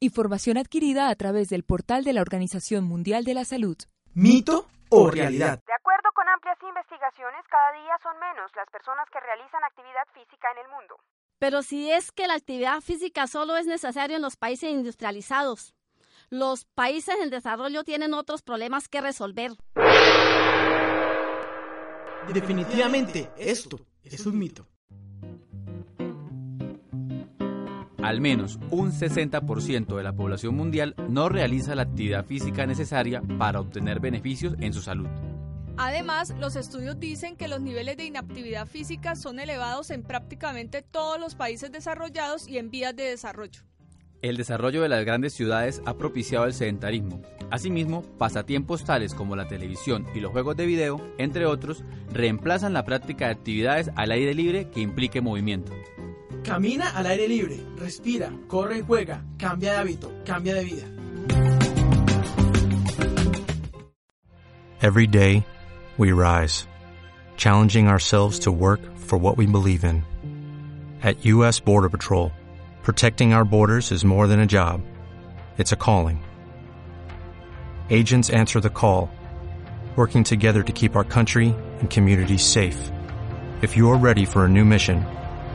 Información adquirida a través del portal de la Organización Mundial de la Salud. ¿Mito o realidad? De acuerdo con amplias investigaciones, cada día son menos las personas que realizan actividad física en el mundo. Pero si es que la actividad física solo es necesaria en los países industrializados, los países en desarrollo tienen otros problemas que resolver. Definitivamente, esto es un mito. Al menos un 60% de la población mundial no realiza la actividad física necesaria para obtener beneficios en su salud. Además, los estudios dicen que los niveles de inactividad física son elevados en prácticamente todos los países desarrollados y en vías de desarrollo. El desarrollo de las grandes ciudades ha propiciado el sedentarismo. Asimismo, pasatiempos tales como la televisión y los juegos de video, entre otros, reemplazan la práctica de actividades al aire libre que implique movimiento. Camina al aire libre, respira, corre y juega, cambia de hábito, cambia de vida. Every day, we rise, challenging ourselves to work for what we believe in. At U.S. Border Patrol, protecting our borders is more than a job, it's a calling. Agents answer the call, working together to keep our country and communities safe. If you are ready for a new mission,